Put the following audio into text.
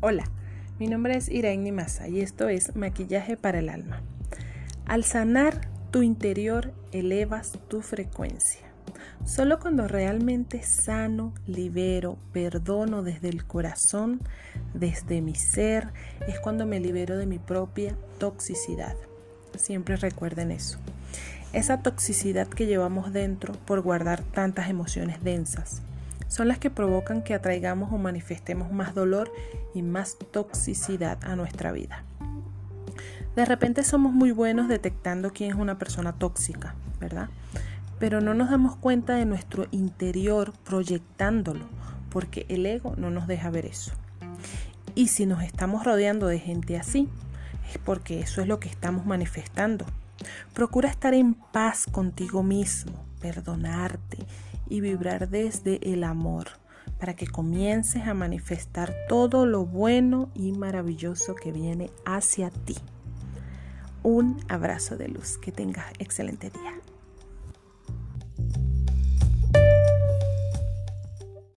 Hola, mi nombre es Irene Massa y esto es Maquillaje para el Alma. Al sanar tu interior elevas tu frecuencia. Solo cuando realmente sano, libero, perdono desde el corazón, desde mi ser, es cuando me libero de mi propia toxicidad. Siempre recuerden eso. Esa toxicidad que llevamos dentro por guardar tantas emociones densas son las que provocan que atraigamos o manifestemos más dolor y más toxicidad a nuestra vida. De repente somos muy buenos detectando quién es una persona tóxica, ¿verdad? Pero no nos damos cuenta de nuestro interior proyectándolo, porque el ego no nos deja ver eso. Y si nos estamos rodeando de gente así, es porque eso es lo que estamos manifestando. Procura estar en paz contigo mismo, perdonarte y vibrar desde el amor para que comiences a manifestar todo lo bueno y maravilloso que viene hacia ti. Un abrazo de luz. Que tengas excelente día.